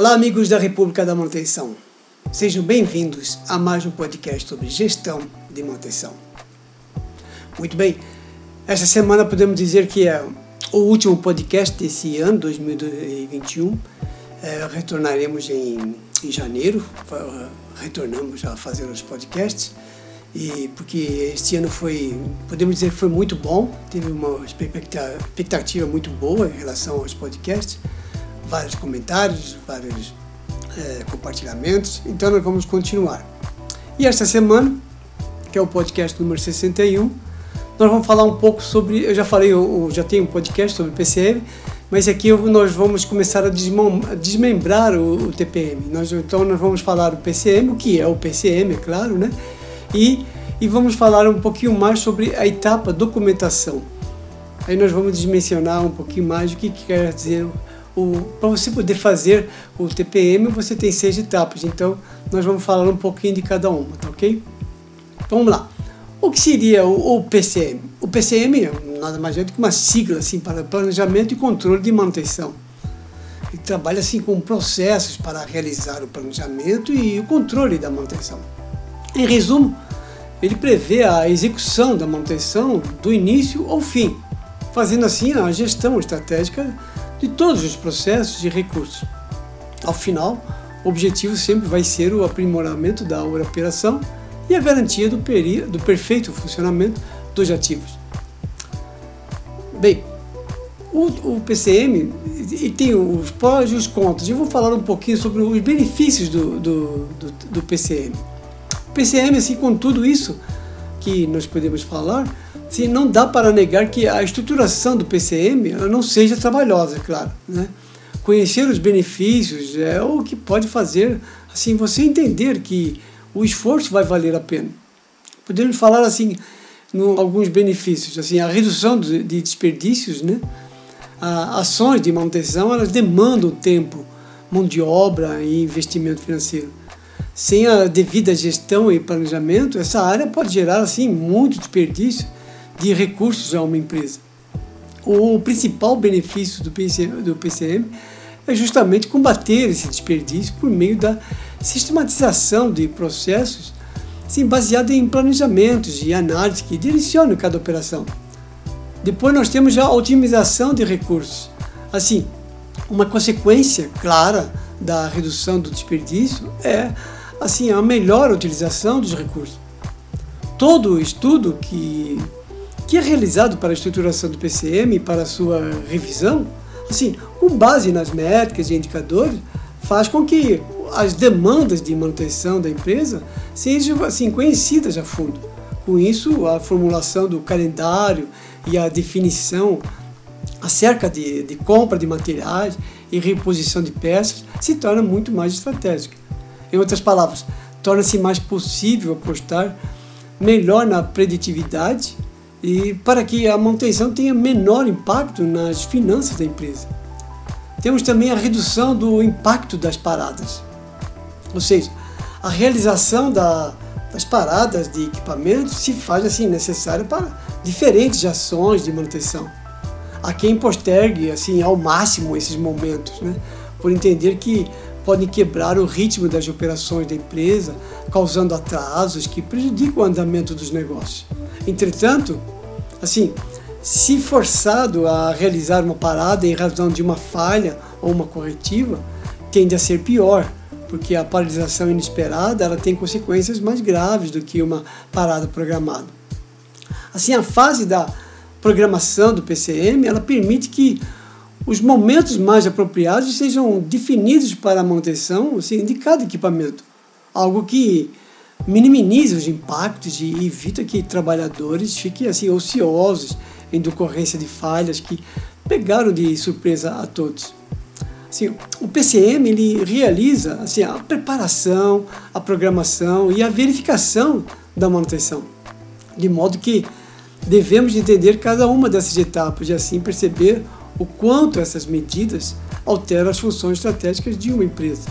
Olá, amigos da República da Manutenção. Sejam bem-vindos a mais um podcast sobre gestão de manutenção. Muito bem, esta semana podemos dizer que é o último podcast desse ano, 2021. É, retornaremos em, em janeiro, retornamos a fazer os podcasts e porque este ano foi, podemos dizer que foi muito bom, teve uma expectativa muito boa em relação aos podcasts, vários comentários, vários é, compartilhamentos, então nós vamos continuar. E esta semana, que é o podcast número 61, nós vamos falar um pouco sobre, eu já falei, eu já tenho um podcast sobre PCM, mas aqui nós vamos começar a desmembrar o, o TPM. Nós, então nós vamos falar do PCM, o que é o PCM, é claro, né? e, e vamos falar um pouquinho mais sobre a etapa documentação. Aí nós vamos dimensionar um pouquinho mais o que, que quer dizer para você poder fazer o TPM você tem seis etapas, então nós vamos falar um pouquinho de cada uma, tá ok? Então vamos lá. O que seria o, o PCM? O PCM é nada mais é do que uma sigla assim para planejamento e controle de manutenção. Ele trabalha assim com processos para realizar o planejamento e o controle da manutenção. Em resumo, ele prevê a execução da manutenção do início ao fim, fazendo assim a gestão estratégica de todos os processos de recursos. Ao final, o objetivo sempre vai ser o aprimoramento da operação e a garantia do, peri do perfeito funcionamento dos ativos. Bem, o, o PCM ele tem os prós e os contras. Eu vou falar um pouquinho sobre os benefícios do, do, do, do PCM. O PCM, assim, com tudo isso que nós podemos falar, assim, não dá para negar que a estruturação do PCM não seja trabalhosa, é claro. Né? Conhecer os benefícios é o que pode fazer assim você entender que o esforço vai valer a pena. Podemos falar assim no, alguns benefícios, assim a redução de, de desperdícios, né? A, ações de manutenção elas demandam tempo, mão de obra e investimento financeiro sem a devida gestão e planejamento, essa área pode gerar assim muito desperdício de recursos a uma empresa. O principal benefício do do PCM é justamente combater esse desperdício por meio da sistematização de processos assim, baseado em planejamentos e análise que direcionam cada operação. Depois nós temos já a otimização de recursos. Assim, uma consequência clara da redução do desperdício é assim, a melhor utilização dos recursos. Todo estudo que, que é realizado para a estruturação do PCM e para a sua revisão, assim, com base nas métricas e indicadores, faz com que as demandas de manutenção da empresa sejam assim, conhecidas a fundo. Com isso, a formulação do calendário e a definição acerca de, de compra de materiais e reposição de peças se torna muito mais estratégica. Em outras palavras, torna-se mais possível apostar melhor na preditividade e para que a manutenção tenha menor impacto nas finanças da empresa. Temos também a redução do impacto das paradas, ou seja, a realização da, das paradas de equipamentos se faz assim necessária para diferentes ações de manutenção. Há quem postergue assim ao máximo esses momentos, né? por entender que podem quebrar o ritmo das operações da empresa, causando atrasos que prejudicam o andamento dos negócios. Entretanto, assim, se forçado a realizar uma parada em razão de uma falha ou uma corretiva, tende a ser pior, porque a paralisação inesperada ela tem consequências mais graves do que uma parada programada. Assim, a fase da programação do PCM ela permite que os momentos mais apropriados sejam definidos para a manutenção assim, de cada equipamento, algo que minimize os impactos e evita que trabalhadores fiquem assim ociosos em decorrência de falhas que pegaram de surpresa a todos. Assim, o PCM ele realiza assim, a preparação, a programação e a verificação da manutenção, de modo que devemos entender cada uma dessas etapas e assim perceber o quanto essas medidas alteram as funções estratégicas de uma empresa.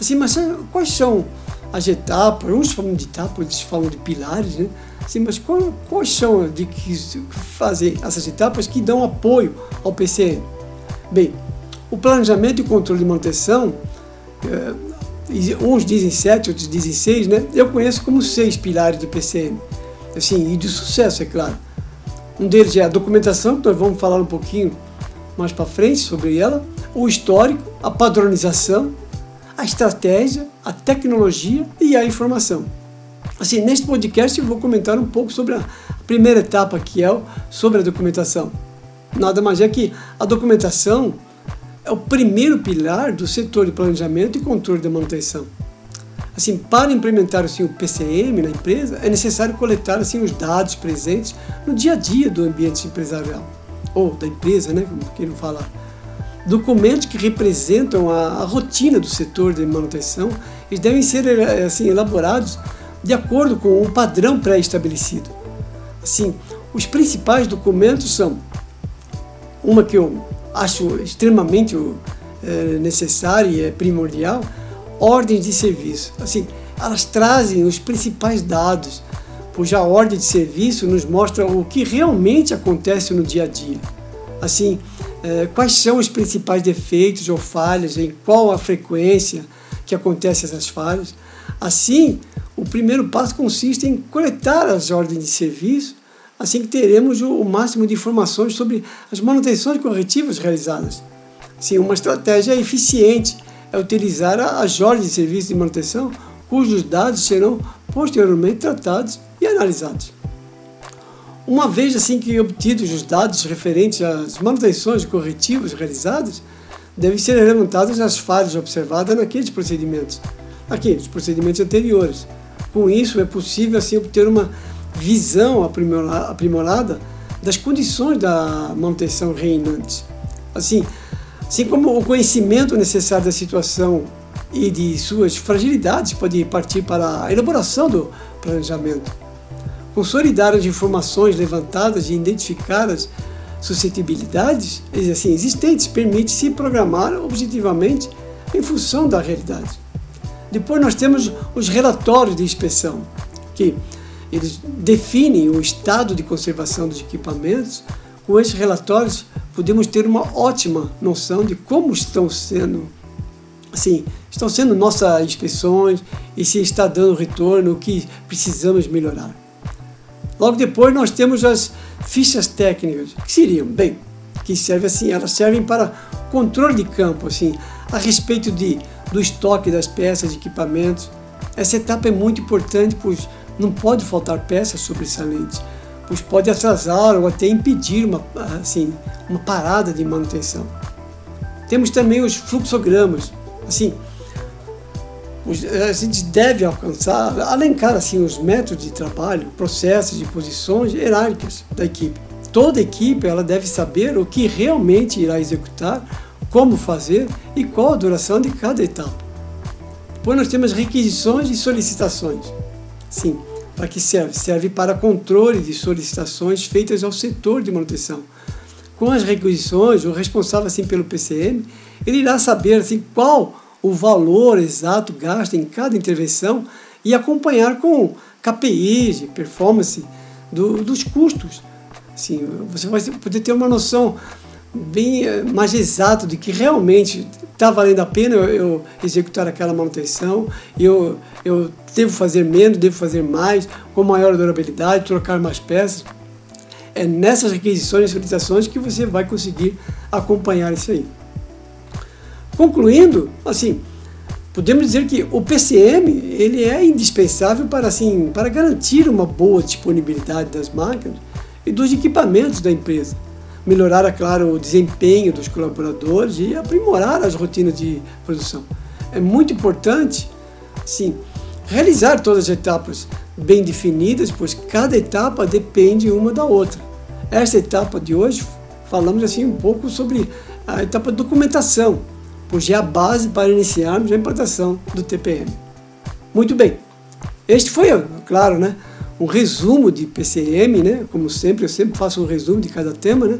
Assim, mas quais são as etapas? Uns falam de etapas, outros falam de pilares, né? Assim, mas qual, quais são de que fazem essas etapas que dão apoio ao PCM? Bem, o planejamento e controle de manutenção é, uns dizem sete, outros dizem seis, né? Eu conheço como seis pilares do PCM, assim, e de sucesso, é claro. Um deles é a documentação, que nós vamos falar um pouquinho mais para frente sobre ela, o histórico, a padronização, a estratégia, a tecnologia e a informação. Assim, neste podcast eu vou comentar um pouco sobre a primeira etapa, que é sobre a documentação. Nada mais é que a documentação é o primeiro pilar do setor de planejamento e controle da manutenção. Assim, para implementar assim, o PCM na empresa, é necessário coletar assim, os dados presentes no dia a dia do ambiente empresarial, ou da empresa, né, como queiram falar. Documentos que representam a, a rotina do setor de manutenção, eles devem ser eh, assim, elaborados de acordo com um padrão pré-estabelecido. Assim, os principais documentos são uma que eu acho extremamente é, necessária e é primordial, ordens de serviço. Assim, elas trazem os principais dados, pois a ordem de serviço nos mostra o que realmente acontece no dia a dia. Assim, é, quais são os principais defeitos ou falhas, em qual a frequência que acontecem essas falhas. Assim, o primeiro passo consiste em coletar as ordens de serviço assim que teremos o máximo de informações sobre as manutenções corretivas realizadas. Sim, uma estratégia eficiente é utilizar as ordens de serviço de manutenção cujos dados serão posteriormente tratados e analisados. Uma vez assim que obtidos os dados referentes às manutenções corretivas realizadas, devem ser levantadas as falhas observadas naqueles procedimentos, naqueles procedimentos anteriores. Com isso, é possível assim obter uma visão aprimorada das condições da manutenção reinante. Assim, assim como o conhecimento necessário da situação e de suas fragilidades pode partir para a elaboração do planejamento. Consolidar as informações levantadas e identificar as suscetibilidades assim, existentes permite-se programar objetivamente em função da realidade. Depois nós temos os relatórios de inspeção, que eles definem o estado de conservação dos equipamentos. Com esses relatórios, podemos ter uma ótima noção de como estão sendo, assim, estão sendo nossas inspeções e se está dando retorno, o que precisamos melhorar. Logo depois, nós temos as fichas técnicas, que seriam, bem, que servem assim, elas servem para controle de campo, assim, a respeito de, do estoque das peças e equipamentos. Essa etapa é muito importante, pois não pode faltar peças sobressalentes, pois pode atrasar ou até impedir uma, assim, uma parada de manutenção. Temos também os fluxogramas. Assim, a gente deve alcançar, alencar assim, os métodos de trabalho, processos e posições hierárquicas da equipe. Toda equipe ela deve saber o que realmente irá executar, como fazer e qual a duração de cada etapa. Depois nós temos requisições e solicitações. Sim, para que serve? Serve para controle de solicitações feitas ao setor de manutenção. Com as requisições, o responsável assim pelo PCM, ele irá saber assim qual o valor exato gasto em cada intervenção e acompanhar com KPIs performance do, dos custos. Assim, você vai poder ter uma noção bem eh, mais exata de que realmente está valendo a pena eu, eu, executar aquela manutenção, eu, eu devo fazer menos, devo fazer mais, com maior durabilidade, trocar mais peças. É nessas requisições e solicitações que você vai conseguir acompanhar isso aí. Concluindo, assim, podemos dizer que o PCM ele é indispensável para, assim, para garantir uma boa disponibilidade das máquinas e dos equipamentos da empresa melhorar, é claro, o desempenho dos colaboradores e aprimorar as rotinas de produção. É muito importante, sim, realizar todas as etapas bem definidas, pois cada etapa depende uma da outra. Essa etapa de hoje falamos assim um pouco sobre a etapa de documentação, pois é a base para iniciarmos a implantação do TPM. Muito bem. Este foi, claro, né, um resumo de PCM, né? Como sempre, eu sempre faço um resumo de cada tema, né?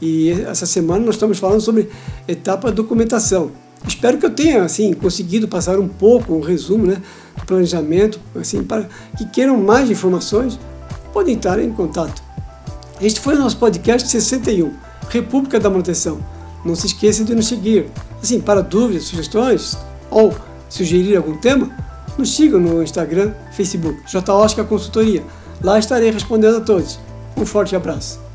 E essa semana nós estamos falando sobre etapa documentação. Espero que eu tenha assim conseguido passar um pouco um resumo, né, do planejamento, assim para que queiram mais informações, podem estar em contato. Este foi o nosso podcast 61, República da Manutenção. Não se esqueça de nos seguir. Assim, para dúvidas, sugestões, ou sugerir algum tema, nos sigam no Instagram, Facebook, J. Oscar Consultoria. Lá estarei respondendo a todos. Um forte abraço.